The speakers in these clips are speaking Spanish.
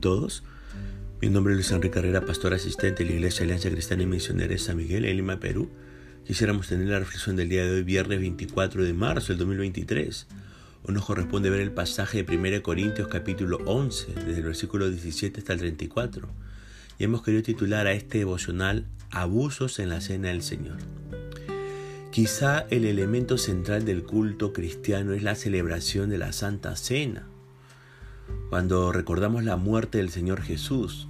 todos? Mi nombre es Luis Enrique Carrera, pastor asistente de la Iglesia Alianza Cristiana y Misionera de San Miguel, en Lima, Perú. Quisiéramos tener la reflexión del día de hoy, viernes 24 de marzo del 2023. Hoy nos corresponde ver el pasaje de 1 Corintios capítulo 11, desde el versículo 17 hasta el 34. Y hemos querido titular a este devocional Abusos en la Cena del Señor. Quizá el elemento central del culto cristiano es la celebración de la Santa Cena cuando recordamos la muerte del Señor Jesús.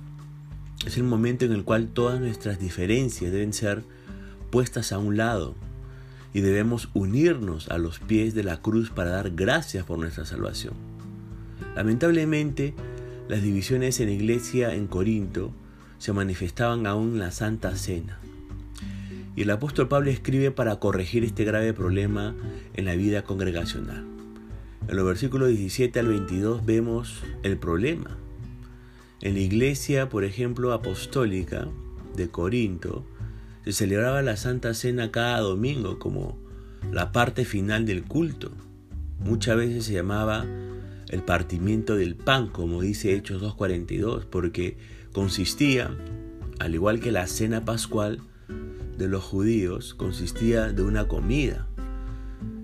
Es el momento en el cual todas nuestras diferencias deben ser puestas a un lado y debemos unirnos a los pies de la cruz para dar gracias por nuestra salvación. Lamentablemente, las divisiones en la iglesia en Corinto se manifestaban aún en la Santa Cena. Y el apóstol Pablo escribe para corregir este grave problema en la vida congregacional. En los versículos 17 al 22 vemos el problema. En la iglesia, por ejemplo, apostólica de Corinto, se celebraba la Santa Cena cada domingo como la parte final del culto. Muchas veces se llamaba el partimiento del pan, como dice Hechos 2.42, porque consistía, al igual que la cena pascual de los judíos, consistía de una comida.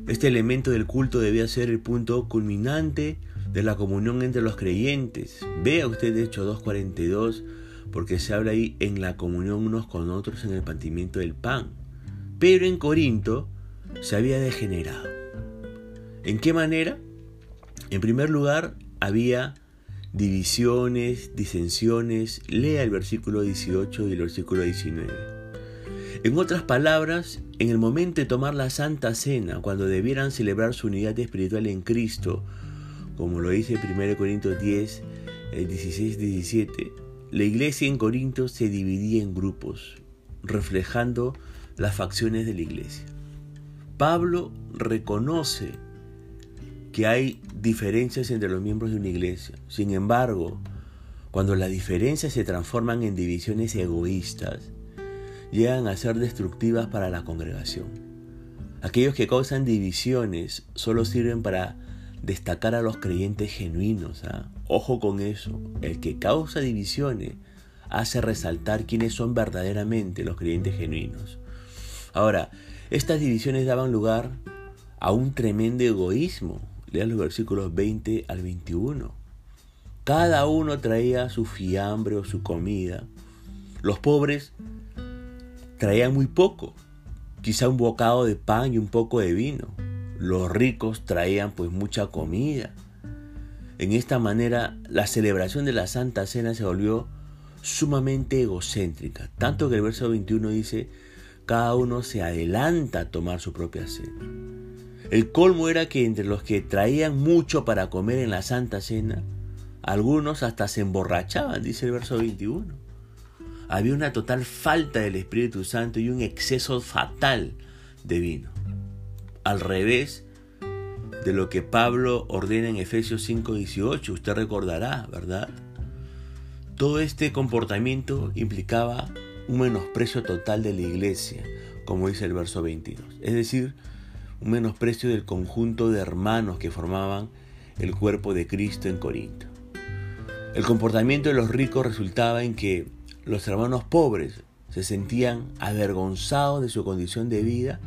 Este elemento del culto debía ser el punto culminante de la comunión entre los creyentes. Vea usted Hechos 2.42, porque se habla ahí en la comunión unos con otros en el partimiento del pan. Pero en Corinto se había degenerado. ¿En qué manera? En primer lugar, había divisiones, disensiones. Lea el versículo 18 y el versículo 19. En otras palabras, en el momento de tomar la Santa Cena, cuando debieran celebrar su unidad espiritual en Cristo, como lo dice 1 Corintios 10, 16, 17, la iglesia en Corinto se dividía en grupos, reflejando las facciones de la iglesia. Pablo reconoce que hay diferencias entre los miembros de una iglesia. Sin embargo, cuando las diferencias se transforman en divisiones egoístas, llegan a ser destructivas para la congregación. Aquellos que causan divisiones solo sirven para destacar a los creyentes genuinos. ¿ah? Ojo con eso. El que causa divisiones hace resaltar quiénes son verdaderamente los creyentes genuinos. Ahora, estas divisiones daban lugar a un tremendo egoísmo. Lean los versículos 20 al 21. Cada uno traía su fiambre o su comida. Los pobres traían muy poco, quizá un bocado de pan y un poco de vino. Los ricos traían pues mucha comida. En esta manera la celebración de la Santa Cena se volvió sumamente egocéntrica, tanto que el verso 21 dice, cada uno se adelanta a tomar su propia cena. El colmo era que entre los que traían mucho para comer en la Santa Cena, algunos hasta se emborrachaban, dice el verso 21 había una total falta del Espíritu Santo y un exceso fatal de vino. Al revés de lo que Pablo ordena en Efesios 5:18, usted recordará, ¿verdad? Todo este comportamiento implicaba un menosprecio total de la iglesia, como dice el verso 22. Es decir, un menosprecio del conjunto de hermanos que formaban el cuerpo de Cristo en Corinto. El comportamiento de los ricos resultaba en que los hermanos pobres se sentían avergonzados de su condición de vida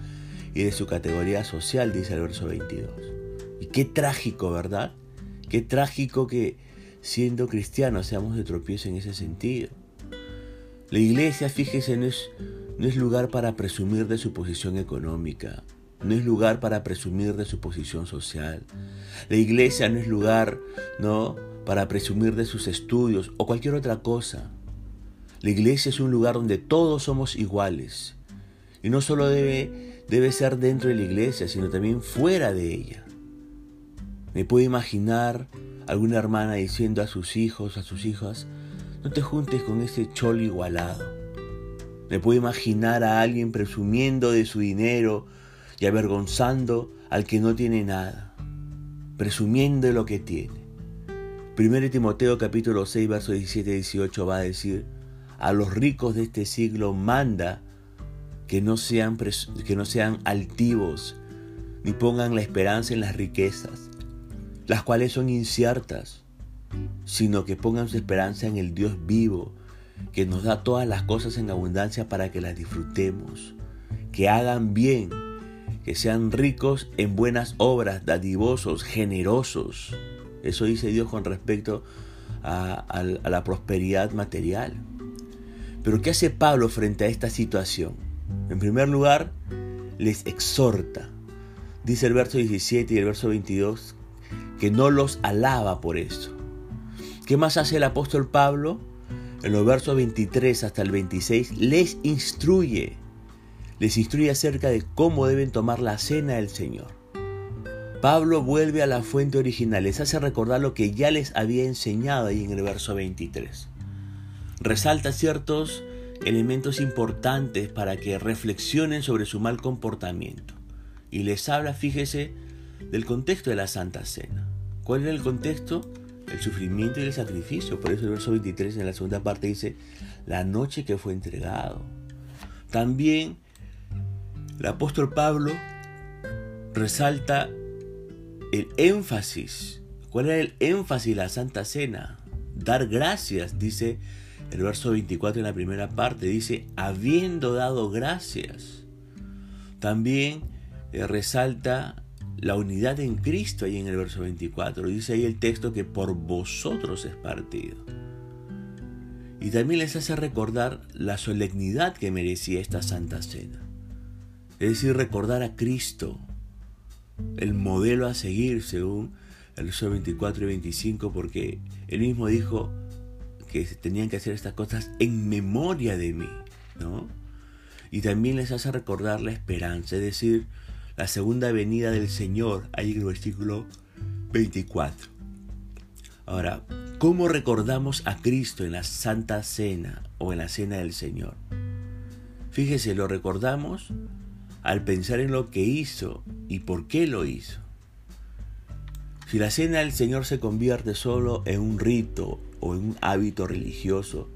y de su categoría social, dice el verso 22. Y qué trágico, ¿verdad? Qué trágico que siendo cristianos seamos de tropiezo en ese sentido. La iglesia, fíjese, no es, no es lugar para presumir de su posición económica, no es lugar para presumir de su posición social. La iglesia no es lugar, ¿no?, para presumir de sus estudios o cualquier otra cosa. La iglesia es un lugar donde todos somos iguales. Y no solo debe, debe ser dentro de la iglesia, sino también fuera de ella. Me puedo imaginar alguna hermana diciendo a sus hijos, a sus hijas, no te juntes con ese cholo igualado. Me puedo imaginar a alguien presumiendo de su dinero y avergonzando al que no tiene nada, presumiendo de lo que tiene. Primero Timoteo capítulo 6, verso 17 y 18 va a decir, a los ricos de este siglo manda que no sean, que no sean altivos, ni pongan la esperanza en las riquezas, las cuales son inciertas, sino que pongan su esperanza en el Dios vivo, que nos da todas las cosas en abundancia para que las disfrutemos, que hagan bien, que sean ricos en buenas obras, dadivosos, generosos. Eso dice Dios con respecto a, a la prosperidad material. Pero ¿qué hace Pablo frente a esta situación? En primer lugar, les exhorta. Dice el verso 17 y el verso 22 que no los alaba por eso. ¿Qué más hace el apóstol Pablo? En los versos 23 hasta el 26 les instruye. Les instruye acerca de cómo deben tomar la cena del Señor. Pablo vuelve a la fuente original, les hace recordar lo que ya les había enseñado ahí en el verso 23. Resalta ciertos elementos importantes para que reflexionen sobre su mal comportamiento. Y les habla, fíjese, del contexto de la Santa Cena. ¿Cuál era el contexto? El sufrimiento y el sacrificio. Por eso el verso 23 en la segunda parte dice, la noche que fue entregado. También el apóstol Pablo resalta el énfasis. ¿Cuál era el énfasis de la Santa Cena? Dar gracias, dice el verso 24 en la primera parte dice, habiendo dado gracias. También eh, resalta la unidad en Cristo ahí en el verso 24. Dice ahí el texto que por vosotros es partido. Y también les hace recordar la solemnidad que merecía esta Santa Cena. Es decir, recordar a Cristo, el modelo a seguir según el verso 24 y 25, porque él mismo dijo, que tenían que hacer estas cosas en memoria de mí, ¿no? Y también les hace recordar la esperanza, es decir, la segunda venida del Señor, ahí en el versículo 24. Ahora, ¿cómo recordamos a Cristo en la Santa Cena o en la Cena del Señor? Fíjese, lo recordamos al pensar en lo que hizo y por qué lo hizo. Si la Cena del Señor se convierte solo en un rito o en un hábito religioso,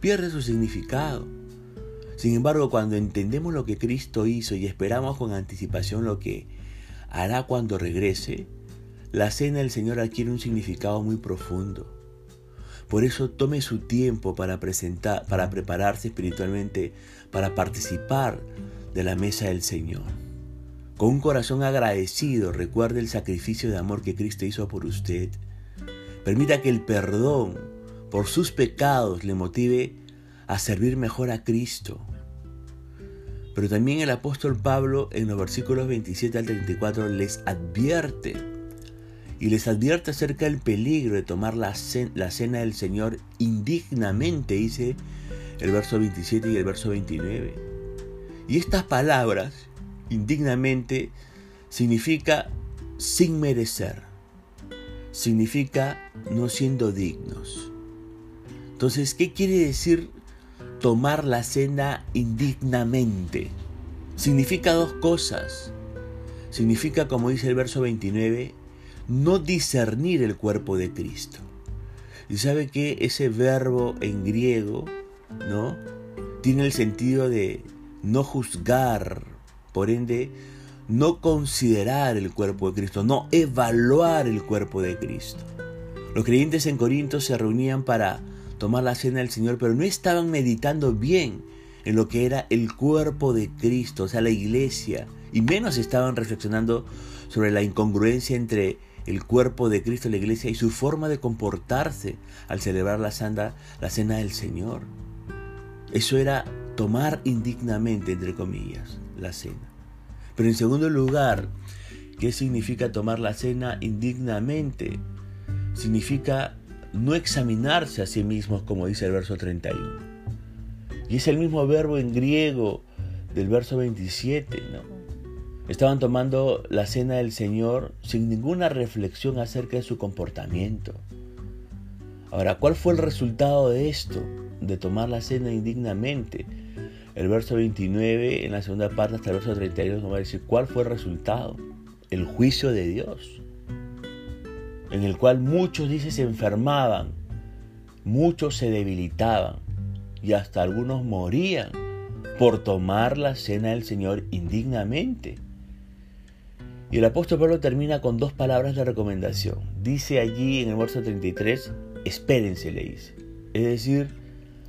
pierde su significado. Sin embargo, cuando entendemos lo que Cristo hizo y esperamos con anticipación lo que hará cuando regrese, la cena del Señor adquiere un significado muy profundo. Por eso tome su tiempo para presentar, para prepararse espiritualmente, para participar de la mesa del Señor. Con un corazón agradecido, recuerde el sacrificio de amor que Cristo hizo por usted Permita que el perdón por sus pecados le motive a servir mejor a Cristo. Pero también el apóstol Pablo en los versículos 27 al 34 les advierte y les advierte acerca del peligro de tomar la, cena del Señor indignamente, dice el verso 27 y el verso 29. Y estas palabras, indignamente, significa sin merecer significa no siendo dignos. Entonces, ¿qué quiere decir tomar la cena indignamente? Significa dos cosas. Significa, como dice el verso 29, no discernir el cuerpo de Cristo. Y sabe que ese verbo en griego, ¿no? Tiene el sentido de no juzgar, por ende, no considerar el cuerpo de Cristo, no evaluar el cuerpo de Cristo. Los creyentes en Corinto se reunían para tomar la cena del Señor, pero no estaban meditando bien en lo que era el cuerpo de Cristo, o sea, la iglesia, y menos estaban reflexionando sobre la incongruencia entre el cuerpo de Cristo, la iglesia, y su forma de comportarse al celebrar la, santa, la cena del Señor. Eso era tomar indignamente, entre comillas, la cena. Pero en segundo lugar, ¿qué significa tomar la cena indignamente? Significa no examinarse a sí mismos, como dice el verso 31. Y es el mismo verbo en griego del verso 27, ¿no? Estaban tomando la cena del Señor sin ninguna reflexión acerca de su comportamiento. Ahora, ¿cuál fue el resultado de esto? De tomar la cena indignamente el verso 29, en la segunda parte hasta el verso 32, nos va a decir cuál fue el resultado. El juicio de Dios. En el cual muchos, dice, se enfermaban, muchos se debilitaban y hasta algunos morían por tomar la cena del Señor indignamente. Y el apóstol Pablo termina con dos palabras de recomendación. Dice allí en el verso 33, espérense, le dice. Es decir,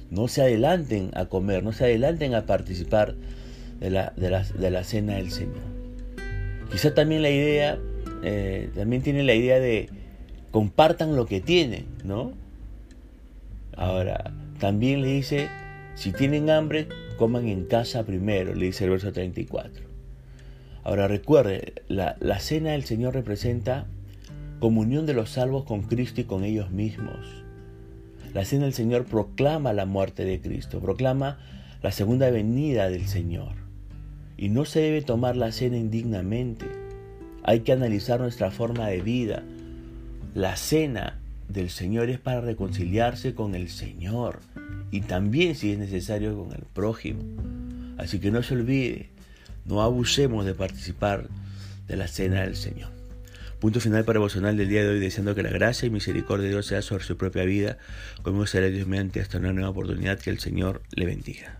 no se adelanten a comer, no se adelanten a participar de la, de la, cena del Señor. Quizá también la idea, eh, también tiene la idea de compartan lo que tienen, ¿no? Ahora, también le dice, si tienen hambre, coman en casa primero, le dice el verso 34. Ahora recuerde, la, la cena del Señor representa comunión de los salvos con Cristo y con ellos mismos. La cena del Señor proclama la muerte de Cristo, proclama la segunda venida del Señor. Y no se debe tomar la cena indignamente. Hay que analizar nuestra forma de vida. La cena del Señor es para reconciliarse con el Señor y también si es necesario con el prójimo. Así que no se olvide, no abusemos de participar de la cena del Señor. Punto final para devocional del día de hoy, deseando que la gracia y misericordia de Dios sea sobre su propia vida, como será Dios mediante hasta una nueva oportunidad que el Señor le bendiga.